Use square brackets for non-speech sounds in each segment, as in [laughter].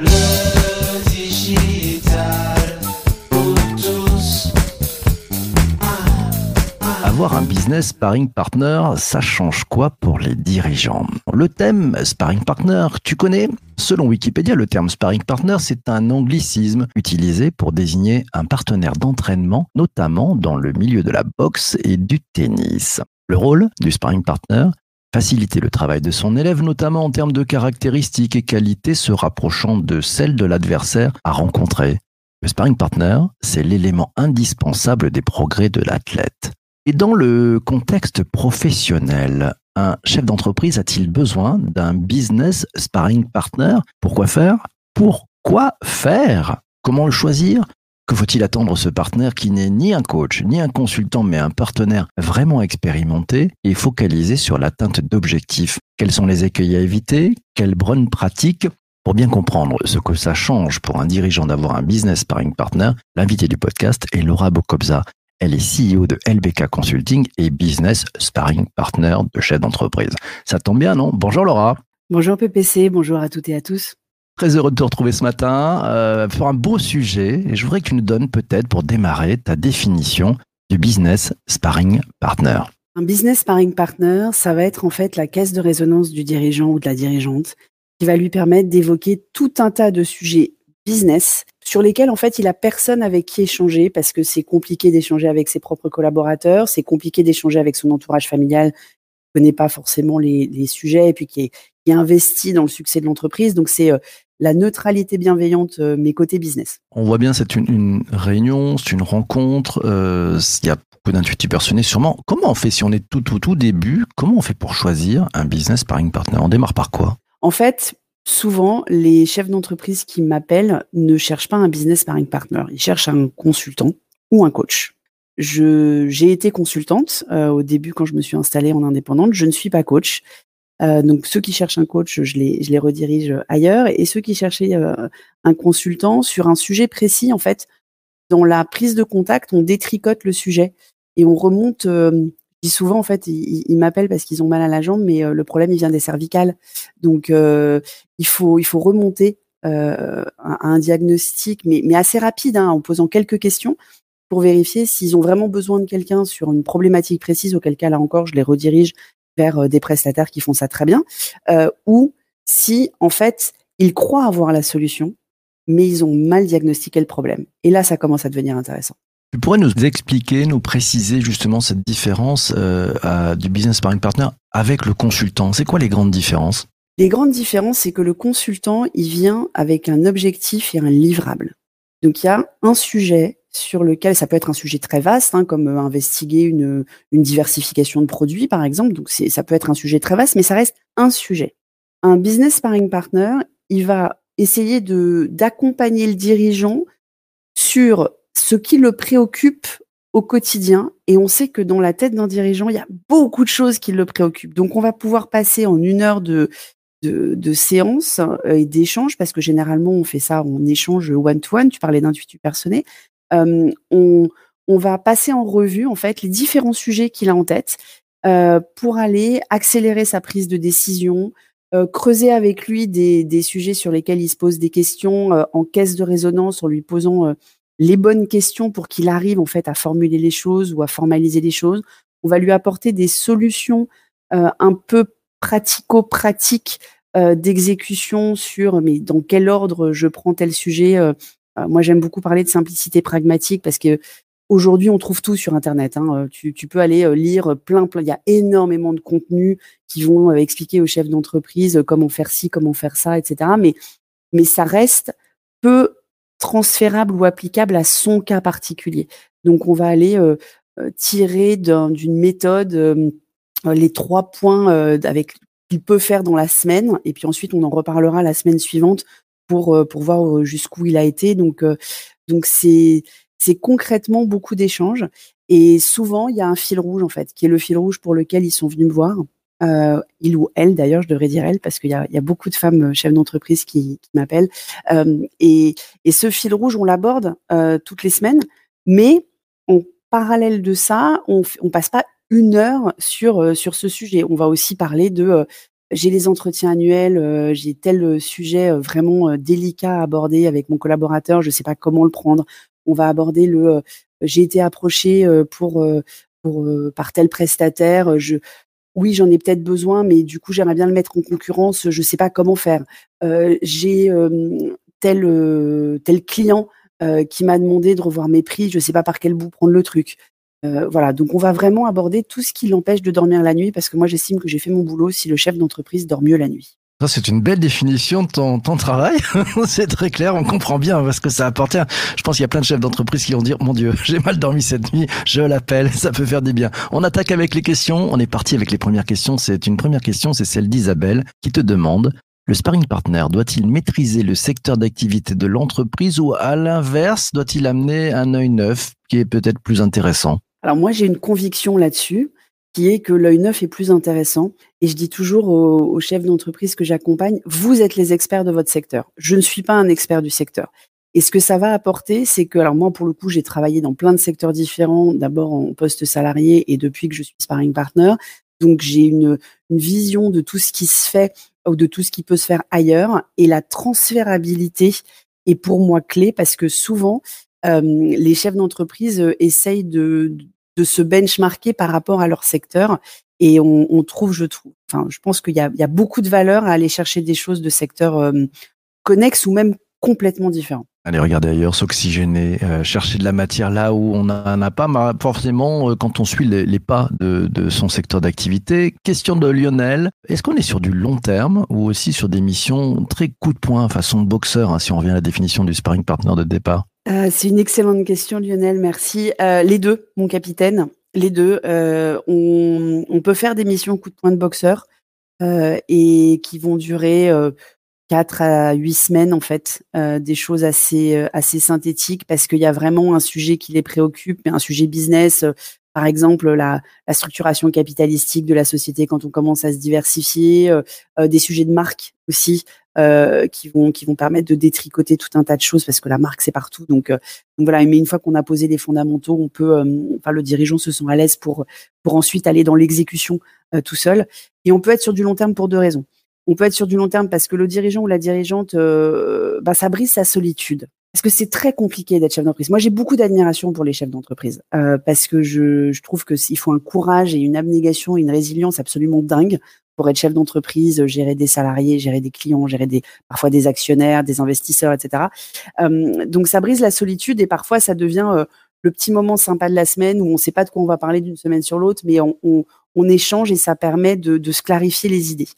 Le digital pour tous. Avoir un business sparring partner, ça change quoi pour les dirigeants? Le thème sparring partner, tu connais? Selon Wikipédia, le terme sparring partner, c'est un anglicisme utilisé pour désigner un partenaire d'entraînement, notamment dans le milieu de la boxe et du tennis. Le rôle du sparring partner Faciliter le travail de son élève, notamment en termes de caractéristiques et qualités se rapprochant de celles de l'adversaire à rencontrer. Le sparring partner, c'est l'élément indispensable des progrès de l'athlète. Et dans le contexte professionnel, un chef d'entreprise a-t-il besoin d'un business sparring partner? Pourquoi faire? Pourquoi faire? Comment le choisir? Que faut-il attendre ce partenaire qui n'est ni un coach, ni un consultant, mais un partenaire vraiment expérimenté et focalisé sur l'atteinte d'objectifs? Quels sont les écueils à éviter? Quelles bonnes pratiques? Pour bien comprendre ce que ça change pour un dirigeant d'avoir un business sparring partner, l'invité du podcast est Laura Bokobza. Elle est CEO de LBK Consulting et business sparring partner de chef d'entreprise. Ça tombe bien, non? Bonjour Laura. Bonjour PPC, bonjour à toutes et à tous. Très heureux de te retrouver ce matin euh, pour un beau sujet. Et je voudrais que tu nous donnes peut-être pour démarrer ta définition du business sparring partner. Un business sparring partner, ça va être en fait la caisse de résonance du dirigeant ou de la dirigeante qui va lui permettre d'évoquer tout un tas de sujets business sur lesquels en fait il a personne avec qui échanger parce que c'est compliqué d'échanger avec ses propres collaborateurs, c'est compliqué d'échanger avec son entourage familial qui connaît pas forcément les, sujets et puis qui est, qui est investi dans le succès de l'entreprise. Donc c'est euh, la neutralité bienveillante, euh, mais côté business. On voit bien, c'est une, une, réunion, c'est une rencontre, euh, il y a beaucoup d'intuitifs personnels sûrement. Comment on fait si on est tout, tout, tout début Comment on fait pour choisir un business sparring partner On démarre par quoi? En fait, souvent, les chefs d'entreprise qui m'appellent ne cherchent pas un business sparring partner, ils cherchent un consultant ou un coach. J'ai été consultante euh, au début quand je me suis installée en indépendante. Je ne suis pas coach. Euh, donc ceux qui cherchent un coach, je les, redirige ailleurs. Et ceux qui cherchaient euh, un consultant sur un sujet précis, en fait, dans la prise de contact, on détricote le sujet et on remonte. Euh, souvent, en fait, ils, m'appellent parce qu'ils ont mal à la jambe, mais euh, le problème, il vient des cervicales. Donc euh, il faut, remonter à un diagnostic, mais, mais assez rapide, hein, en posant quelques questions pour vérifier s'ils ont vraiment besoin de quelqu'un sur une problématique précise, auquel cas, là encore, je les redirige vers euh, des prestataires qui font ça très bien, euh, ou si en fait ils croient avoir la solution, mais ils ont mal diagnostiqué le problème. Et là, ça commence à devenir intéressant. Tu pourrais nous expliquer, nous préciser justement cette différence euh, du business sparring partner avec le consultant? C'est quoi les grandes différences? Les grandes différences, c'est que le consultant, il vient avec un objectif et un livrable. Donc il y a un sujet sur lequel ça peut être un sujet très vaste, hein, comme euh, investiguer une, une diversification de produits, par exemple. Donc, ça peut être un sujet très vaste, mais ça reste un sujet. Un business sparring partner, il va essayer d'accompagner le dirigeant sur ce qui le préoccupe au quotidien. Et on sait que dans la tête d'un dirigeant, il y a beaucoup de choses qui le préoccupent. Donc, on va pouvoir passer en une heure de, de, euh, et d'échange, parce que généralement, on fait ça en échange one-to-one. Tu parlais d'intuitu personnel euh, on, on, va passer en revue en fait les différents sujets qu'il a en tête pour aller accélérer sa prise de décision, euh, creuser avec lui des, des, sujets sur lesquels il se pose des questions euh, en caisse de résonance en lui posant euh, les bonnes questions pour qu'il arrive en fait à formuler les choses ou à formaliser les choses. On va lui apporter des solutions un peu pratico-pratiques d'exécution sur mais dans quel ordre je prends tel sujet moi, j'aime beaucoup parler de simplicité pragmatique parce que aujourd'hui, on trouve tout sur Internet. Hein. Euh, tu, peux aller euh, lire plein, plein. Il y a énormément de contenus qui vont expliquer aux chefs d'entreprise comment faire ci, comment faire ça, etc. Mais, mais ça reste peu transférable ou applicable à son cas particulier. Donc, on va aller euh, tirer d'une méthode euh, les trois points avec qu'il peut faire dans la semaine, et puis ensuite on en reparlera la semaine suivante pour, euh, pour voir euh, jusqu'où il a été. Donc, euh, donc c'est, c'est concrètement beaucoup d'échanges. Et souvent, il y a un fil rouge, en fait, qui est le fil rouge pour lequel ils sont venus me voir. Il ou elle, d'ailleurs, je devrais dire elle, parce qu'il y a, il y a beaucoup de femmes chefs d'entreprise qui, m'appellent. Et, et ce fil rouge, on l'aborde toutes les semaines, mais en parallèle de ça, on, on passe pas une heure sur, sur ce sujet. On va aussi parler de j'ai les entretiens annuels, j'ai tel sujet vraiment délicat à aborder avec mon collaborateur, je ne sais pas comment le prendre. On va aborder le j'ai été approché pour, pour par tel prestataire, je oui, j'en ai peut-être besoin, mais du coup, j'aimerais bien le mettre en concurrence, je ne sais pas comment faire. j'ai tel tel client qui m'a demandé de revoir mes prix, je ne sais pas par quel bout prendre le truc. Euh, voilà, donc on va vraiment aborder tout ce qui l'empêche de dormir la nuit, parce que moi j'estime que j'ai fait mon boulot si le chef d'entreprise dort mieux la nuit. Ça, c'est une belle définition de ton, ton travail. [laughs] c'est très clair, on comprend bien parce que ça apporte. Je pense qu'il y a plein de chefs d'entreprise qui vont dire, mon Dieu, [laughs] j'ai mal dormi cette nuit, je l'appelle, ça peut faire des biens. On attaque avec les questions. On est parti avec les premières questions. C'est une première question, c'est celle d'Isabelle qui te demande le sparring partner doit-il maîtriser le secteur d'activité de l'entreprise ou à l'inverse, doit-il amener un œil neuf qui est peut-être plus intéressant? Alors moi, j'ai une conviction là-dessus qui est que l'œil neuf est plus intéressant. Et je dis toujours aux, chefs d'entreprise que j'accompagne, vous êtes les experts de votre secteur. Je ne suis pas un expert du secteur. Et ce que ça va apporter, c'est que, alors moi, pour le coup, j'ai travaillé dans plein de secteurs différents, d'abord en poste salarié et depuis que je suis sparring partner. Donc, j'ai une, une vision de tout ce qui se fait ou de tout ce qui peut se faire ailleurs. Et la transférabilité est pour moi clé parce que souvent, les chefs d'entreprise essayent de, se benchmarker par rapport à leur secteur. Et on, trouve, je trouve, enfin, je pense qu'il y a, beaucoup de valeur à aller chercher des choses de secteurs connexes ou même complètement différents. Aller regarder ailleurs, s'oxygéner, chercher de la matière là où on n'en a pas forcément quand on suit les, pas de, son secteur d'activité. Question de Lionel, est-ce qu'on est sur du long terme ou aussi sur des missions très coup de poing, façon boxeur, hein, si on revient à la définition du sparring partner de départ? Euh, c'est une excellente question, Lionel. Merci. Euh, les deux, mon capitaine. Les deux. Euh, on, peut faire des missions coup de poing de boxeur et qui vont durer 4 à 8 semaines en fait, des choses assez synthétiques parce qu'il y a vraiment un sujet qui les préoccupe, un sujet business. par exemple, la, la, structuration capitalistique de la société quand on commence à se diversifier, des sujets de marque aussi, euh, qui vont qui vont permettre de détricoter tout un tas de choses parce que la marque c'est partout. Donc, euh, donc voilà. Mais une fois qu'on a posé les fondamentaux, on peut, euh, enfin le dirigeant se sent à l'aise pour pour ensuite aller dans l'exécution tout seul. Et on peut être sur du long terme pour deux raisons. On peut être sur du long terme parce que le dirigeant ou la dirigeante, bah, ça brise sa solitude. Parce que c'est très compliqué d'être chef d'entreprise. Moi, j'ai beaucoup d'admiration pour les chefs d'entreprise parce que je, je trouve que il faut un courage et une abnégation et une résilience absolument dingue pour être chef d'entreprise, gérer des salariés, gérer des clients, gérer des parfois des actionnaires, des investisseurs, etc. Donc ça brise la solitude et parfois ça devient le petit moment sympa de la semaine où on ne sait pas de quoi on va parler d'une semaine sur l'autre, mais on, échange et ça permet de, se clarifier les idées.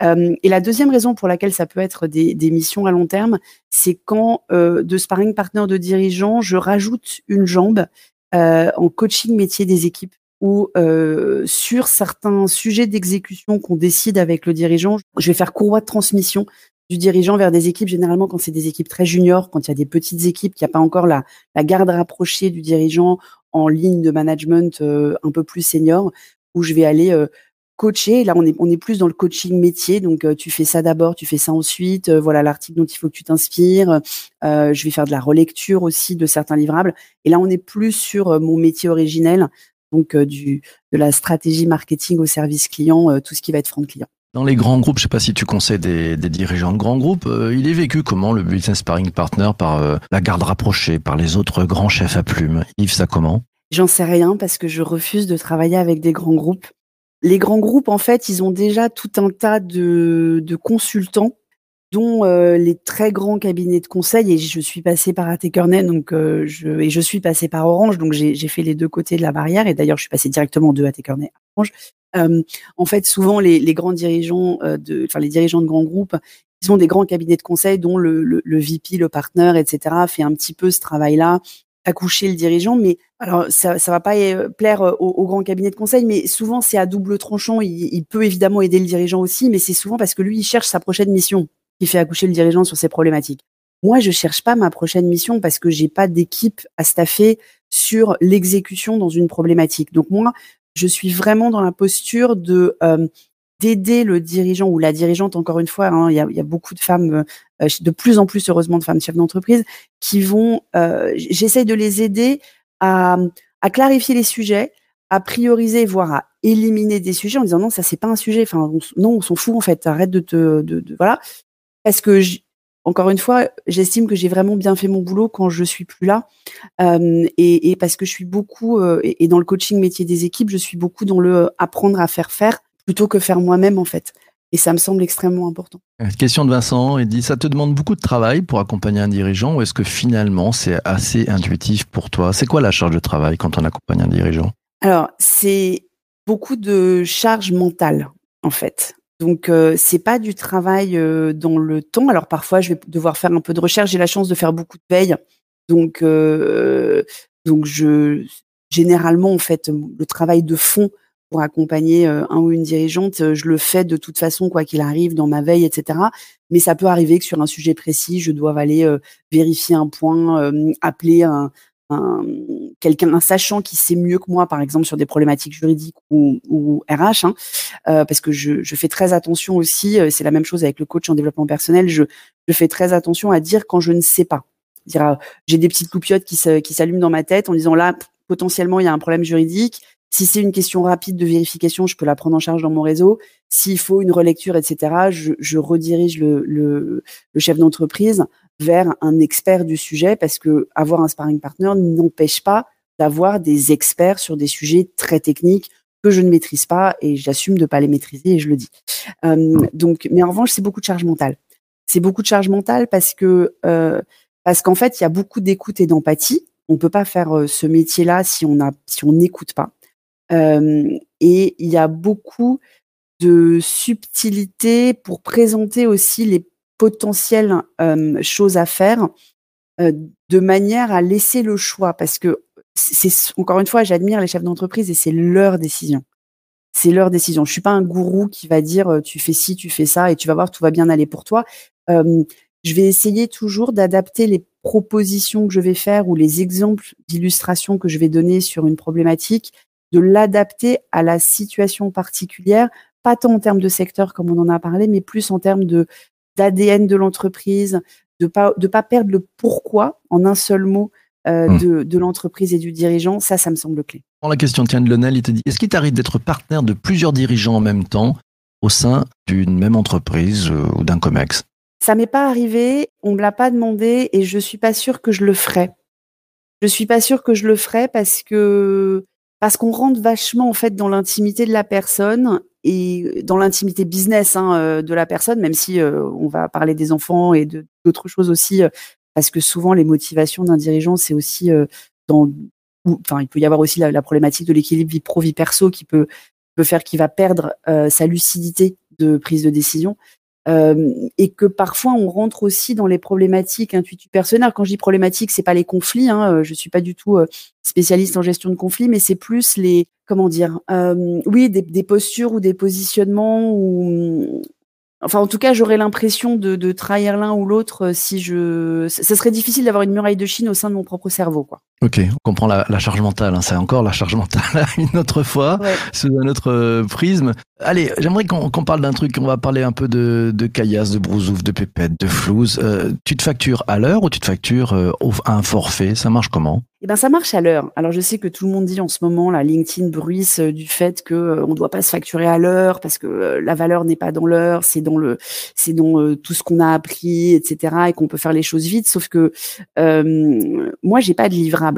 Et la deuxième raison pour laquelle ça peut être des, des missions à long terme, c'est quand de sparring partner de dirigeant, je rajoute une jambe en coaching métier des équipes ou euh, sur certains sujets d'exécution qu'on décide avec le dirigeant, je vais faire courroie de transmission du dirigeant vers des équipes, généralement quand c'est des équipes très juniors, quand il y a des petites équipes, qui n'y a pas encore la, la garde rapprochée du dirigeant en ligne de management euh, un peu plus senior, où je vais aller euh, coacher. Là, on est, on est plus dans le coaching métier. Donc, tu fais ça d'abord, tu fais ça ensuite. voilà l'article dont il faut que tu t'inspires. je vais faire de la relecture aussi de certains livrables. Et là, on est plus sur mon métier originel, donc euh, du, de la stratégie marketing au service client, euh, tout ce qui va être front client. Dans les grands groupes, je ne sais pas si tu conseilles des, des dirigeants de grands groupes, euh, il est vécu comment le business sparring partner par la garde rapprochée, par les autres grands chefs à plumes Yves, ça comment? J'en sais rien parce que je refuse de travailler avec des grands groupes. Les grands groupes, en fait, ils ont déjà tout un tas de, de consultants dont euh, les très grands cabinets de conseil. Et je suis passée par Atekernen, donc euh, je et je suis passée par Orange, donc j'ai fait les deux côtés de la barrière. Et d'ailleurs, je suis passée directement de Atekernen à Orange. Euh, en fait, souvent les, les grands dirigeants de, enfin les dirigeants de grands groupes, ils ont des grands cabinets de conseil dont le, le, le VP, le partner, etc. fait un petit peu ce travail-là accoucher le dirigeant, mais alors ça ça va pas plaire au, au grand cabinet de conseil, mais souvent c'est à double tranchant. Il, il, peut évidemment aider le dirigeant aussi, mais c'est souvent parce que lui il cherche sa prochaine mission qui fait accoucher le dirigeant sur ces problématiques. Moi, je cherche pas ma prochaine mission parce que j'ai pas d'équipe à staffer sur l'exécution dans une problématique. Donc moi, je suis vraiment dans la posture de euh, d'aider le dirigeant ou la dirigeante. Encore une fois, hein, il, y a, beaucoup de femmes, euh, de plus en plus heureusement de femmes chefs d'entreprise, qui vont. Euh, J'essaye de les aider à, à clarifier les sujets, à prioriser, voire à éliminer des sujets en disant non, ça c'est pas un sujet. Enfin, non, on s'en fout en fait. Arrête de te, voilà. Parce que encore une fois, j'estime que j'ai vraiment bien fait mon boulot quand je suis plus là, euh, et, et, parce que je suis beaucoup euh, et, dans le coaching métier des équipes, je suis beaucoup dans le apprendre à faire faire plutôt que faire moi-même en fait. Et ça me semble extrêmement important. Question de Vincent, il dit ça te demande beaucoup de travail pour accompagner un dirigeant ou est-ce que finalement c'est assez intuitif pour toi? C'est quoi la charge de travail quand on accompagne un dirigeant? Alors c'est beaucoup de charge mentale en fait. Donc euh, c'est pas du travail euh, dans le temps. Alors parfois je vais devoir faire un peu de recherche. J'ai la chance de faire beaucoup de veille, donc euh, donc je généralement en fait le travail de fond pour accompagner euh, un ou une dirigeante, je le fais de toute façon, quoi qu'il arrive, dans ma veille, etc. Mais ça peut arriver que sur un sujet précis, je dois aller vérifier un point, appeler un, un quelqu'un, un sachant qui sait mieux que moi, par exemple sur des problématiques juridiques ou, RH, hein, parce que je, fais très attention aussi. c'est la même chose avec le coach en développement personnel. Je, fais très attention à dire quand je ne sais pas. Dire, j'ai des petites loupiottes qui s'allument dans ma tête en disant là potentiellement il y a un problème juridique si c'est une question rapide de vérification, je peux la prendre en charge dans mon réseau. S'il faut une relecture, etc., je, redirige le chef d'entreprise vers un expert du sujet parce que avoir un sparring partner n'empêche pas d'avoir des experts sur des sujets très techniques que je ne maîtrise pas et j'assume de pas les maîtriser et je le dis. Euh, donc, mais en revanche, c'est beaucoup de charge mentale. C'est beaucoup de charge mentale parce que euh, parce qu'en fait, il y a beaucoup d'écoute et d'empathie. On peut pas faire euh, ce métier-là si on a si on n'écoute pas. Et il y a beaucoup de subtilité pour présenter aussi les potentielles euh, choses à faire euh, de manière à laisser le choix. Parce que c'est encore une fois j'admire les chefs d'entreprise et c'est leur décision. C'est leur décision. Je suis pas un gourou qui va dire tu fais ci tu fais ça et tu vas voir tout va bien aller pour toi. Je vais essayer toujours d'adapter les propositions que je vais faire ou les exemples d'illustration que je vais donner sur une problématique de l'adapter à la situation particulière, pas tant en termes de secteur comme on en a parlé, mais plus en termes de d'ADN de l'entreprise, de pas de pas perdre le pourquoi en un seul mot euh, hmm. de, de l'entreprise et du dirigeant. Ça, ça me semble clé. la question tient de Lionel, il te dit est-ce qu'il t'arrive d'être partenaire de plusieurs dirigeants en même temps au sein d'une même entreprise euh, ou d'un comex? Ça m'est pas arrivé, on me l'a pas demandé et je suis pas sûre que je le ferais. Je suis pas sûre que je le ferais parce que parce qu'on rentre vachement en fait dans l'intimité de la personne et dans l'intimité business hein, euh, de la personne, même si euh, on va parler des enfants et d'autres choses aussi, euh, parce que souvent les motivations d'un dirigeant, c'est aussi dans, enfin, il peut y avoir aussi la, problématique de l'équilibre vie pro vie perso qui peut peut faire qu'il va perdre sa lucidité de prise de décision. Euh, et que parfois on rentre aussi dans les problématiques intuitives personnelles. Quand je dis problématiques, c'est pas les conflits. Hein, euh, je suis pas du tout euh, spécialiste en gestion de conflits, mais c'est plus les comment dire, euh, oui, des, postures ou des positionnements ou Enfin, en tout cas, j'aurais l'impression de, trahir l'un ou l'autre si je. Ça serait difficile d'avoir une muraille de Chine au sein de mon propre cerveau, quoi. Ok, on comprend la, la charge mentale. Hein. C'est encore la charge mentale [laughs] une autre fois, sous un autre prisme. Allez, j'aimerais qu'on parle d'un truc. On va parler un peu de, de caillasse, de brousouf, de pépette, de flouze. Euh, tu te factures à l'heure ou tu te factures euh, à un forfait? Ça marche comment? Eh ben, ça marche à l'heure. Alors, je sais que tout le monde dit en ce moment, la LinkedIn bruisse euh, du fait que on ne doit pas se facturer à l'heure parce que la valeur n'est pas dans l'heure, c'est dans le, c'est dans tout ce qu'on a appris, etc. et qu'on peut faire les choses vite. Sauf que euh, moi, j'ai pas de livrable.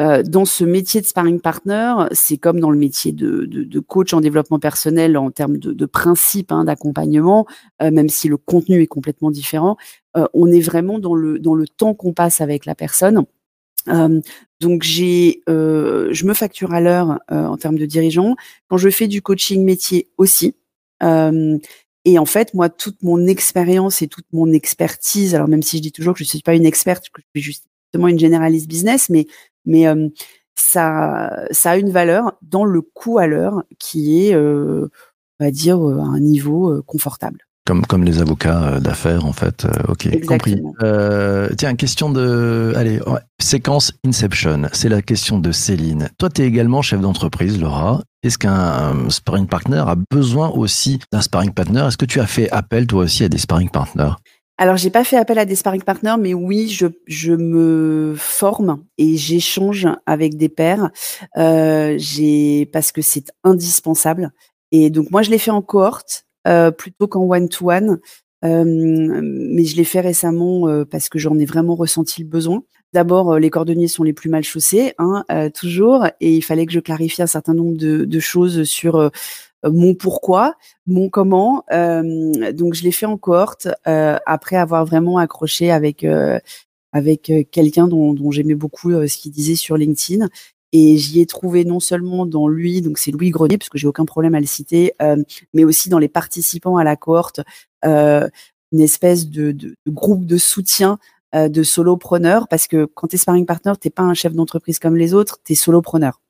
Euh, dans ce métier de sparring partner, c'est comme dans le métier de, coach en développement personnel en termes de, de principe hein, d'accompagnement, euh, même si le contenu est complètement différent. Euh, on est vraiment dans le temps qu'on passe avec la personne. donc j'ai, je me facture à l'heure en termes de dirigeant. Quand je fais du coaching métier aussi. et en fait, moi, toute mon expérience et toute mon expertise, alors même si je dis toujours que je ne suis pas une experte, que je suis justement une généraliste business, mais mais ça, ça a une valeur dans le coût à l'heure qui est, on va dire, à un niveau confortable. Comme, comme les avocats d'affaires, en fait. ok, compris. tiens, question de. Allez, séquence Inception. C'est la question de Céline. Toi, tu es également chef d'entreprise, Laura. Est-ce qu'un sparring partner a besoin aussi d'un sparring partner? Est-ce que tu as fait appel, toi aussi, à des sparring partners? Alors, j'ai pas fait appel à des sparring partners, mais oui, je, je me forme et j'échange avec des pairs. Euh, parce que c'est indispensable. Et donc, moi, je l'ai fait en cohorte euh, plutôt qu'en one-to-one. Euh, mais je l'ai fait récemment euh, parce que j'en ai vraiment ressenti le besoin. D'abord, euh, les cordonniers sont les plus mal chaussés, hein, euh, toujours, et il fallait que je clarifie un certain nombre de, de choses sur mon pourquoi, mon comment. Euh, donc je l'ai fait en cohorte euh, après avoir vraiment accroché avec euh, avec quelqu'un dont, dont j'aimais beaucoup ce qu'il disait sur LinkedIn. Et j'y ai trouvé non seulement dans lui, donc c'est Louis Grenier, parce que j'ai aucun problème à le citer, mais aussi dans les participants à la cohorte, une espèce de, de, de, groupe de soutien de solopreneurs, parce que quand tu es sparring partner, t'es pas un chef d'entreprise comme les autres, tu es solopreneur.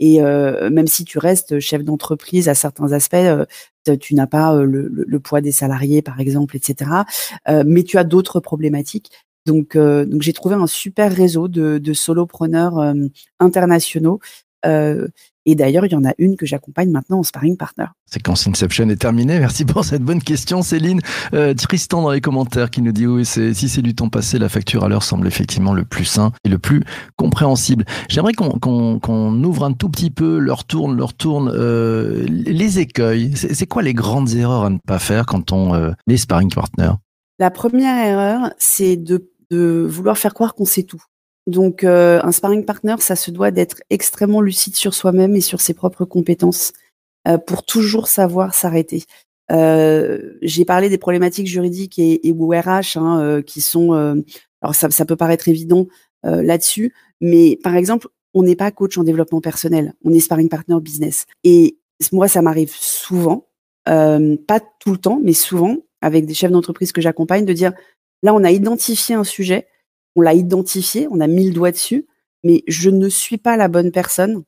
Et euh, même si tu restes chef d'entreprise à certains aspects, euh, tu n'as pas euh, le, poids des salariés, par exemple, etc. mais tu as d'autres problématiques. Donc, j'ai trouvé un super réseau de solopreneurs internationaux et d'ailleurs, il y en a une que j'accompagne maintenant en sparring partner. Séquence Inception est terminée. Merci pour cette bonne question, Céline. Euh, Tristan dans les commentaires qui nous dit oui, si c'est du temps passé, la facture à l'heure semble effectivement le plus sain et le plus compréhensible. J'aimerais qu'on, qu'on, qu'on ouvre un tout petit peu, leur tourne, leur tourne, euh, les écueils. C'est, c'est, quoi les grandes erreurs à ne pas faire quand on euh, est sparring partner? La première erreur, c'est de, de vouloir faire croire qu'on sait tout. Donc, euh, un sparring partner, ça se doit d'être extrêmement lucide sur soi-même et sur ses propres compétences euh, pour toujours savoir s'arrêter. Euh, J'ai parlé des problématiques juridiques et, et RH hein, euh, qui sont, euh, alors ça, ça, peut paraître évident là-dessus, mais par exemple, on n'est pas coach en développement personnel, on est sparring partner business. Et moi, ça m'arrive souvent, pas tout le temps, mais souvent, avec des chefs d'entreprise que j'accompagne, de dire là, on a identifié un sujet on l'a identifié, on a mis le doigt dessus, mais je ne suis pas la bonne personne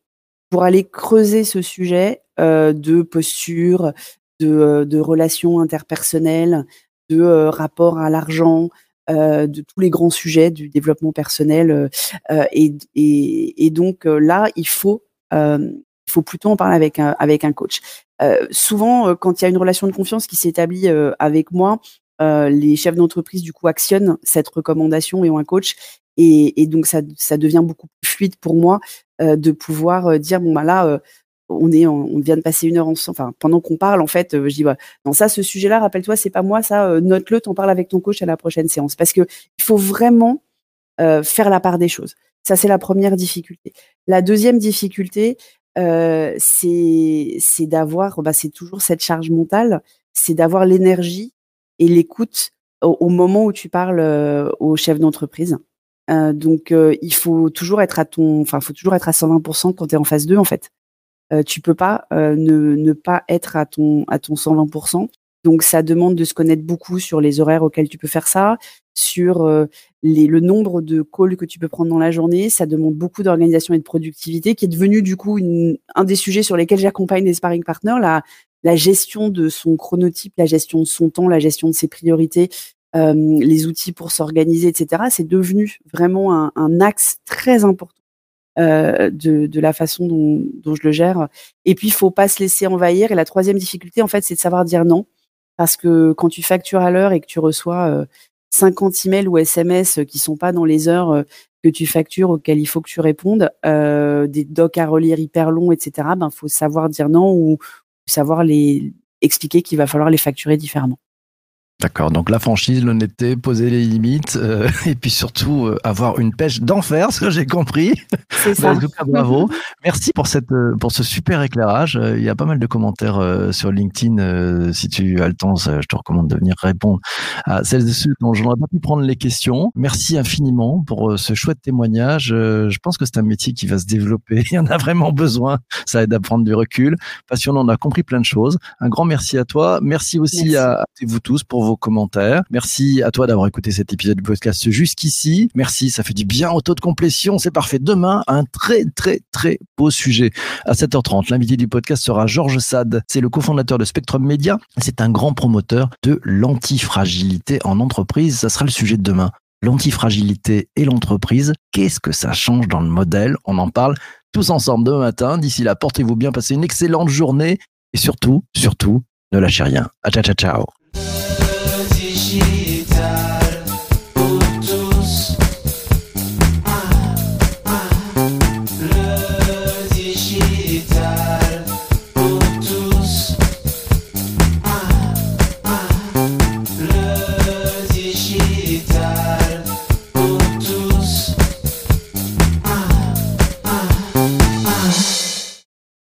pour aller creuser ce sujet euh, de posture, de, euh, de, relations interpersonnelles, de euh, rapport à l'argent, de tous les grands sujets du développement personnel. Et, et, donc là, il faut, il faut plutôt en parler avec un, avec un coach. souvent, quand il y a une relation de confiance qui s'établit avec moi, les chefs d'entreprise du coup actionnent cette recommandation et ont un coach. Et, donc ça, ça, devient beaucoup plus fluide pour moi euh, de pouvoir euh, dire bon bah là euh, on est on vient de passer une heure ensemble enfin pendant qu'on parle en fait je dis bah, non ça ce sujet là rappelle-toi c'est pas moi ça note-le t'en parles avec ton coach à la prochaine séance. Parce que il faut vraiment faire la part des choses. Ça c'est la première difficulté. La deuxième difficulté euh, c'est d'avoir bah, c'est toujours cette charge mentale c'est d'avoir l'énergie et l'écoute au, moment où tu parles euh, au chef d'entreprise. Euh, donc euh, il faut toujours être à ton, enfin faut toujours être à 120% quand tu es en phase 2 en fait. Tu peux pas ne, pas être à ton à ton 120%. Donc ça demande de se connaître beaucoup sur les horaires auxquels tu peux faire ça, sur le nombre de calls que tu peux prendre dans la journée. Ça demande beaucoup d'organisation et de productivité, qui est devenu du coup un des sujets sur lesquels j'accompagne les sparring partners, la gestion de son chronotype, la gestion de son temps, la gestion de ses priorités, euh, les outils pour s'organiser, etc. C'est devenu vraiment un, un, axe très important euh, de, de, la façon dont, dont, je le gère. Et puis, il faut pas se laisser envahir. Et la troisième difficulté, en fait, c'est de savoir dire non. Parce que quand tu factures à l'heure et que tu reçois euh, 50 emails ou SMS qui sont pas dans les heures euh, que tu factures auxquelles il faut que tu répondes, euh, des docs à relire hyper longs, etc. Ben, faut savoir dire non ou, savoir les expliquer qu'il va falloir les facturer différemment. D'accord, donc la franchise, l'honnêteté, poser les limites, euh, [laughs] et puis surtout euh, avoir une pêche d'enfer, ce que j'ai compris. C'est [laughs] ça. bravo. Merci pour cette euh, pour ce super éclairage. Euh, il y a pas mal de commentaires euh, sur LinkedIn. si tu as le temps, je te recommande de venir répondre à celles et ceux dont je n'aurais pas pu prendre les questions. Merci infiniment pour ce chouette témoignage. je pense que c'est un métier qui va se développer. [laughs] Il y en a vraiment besoin. Ça aide à prendre du recul. Passionnant, on a compris plein de choses. Un grand merci à toi. Merci aussi merci. à, vous tous pour commentaires. Merci à toi d'avoir écouté cet épisode du podcast jusqu'ici. Merci, ça fait du bien au taux de complétion. C'est parfait. Demain, un très, très, très beau sujet. À 7h30, l'invité du podcast sera Georges Sade. C'est le cofondateur de Spectrum Media. C'est un grand promoteur de l'antifragilité en entreprise. Ça sera le sujet de demain. L'antifragilité et l'entreprise. Qu'est-ce que ça change dans le modèle? On en parle tous ensemble demain matin. D'ici là, portez-vous bien, passez une excellente journée et surtout, surtout, ne lâchez rien. À ciao, ciao, ciao.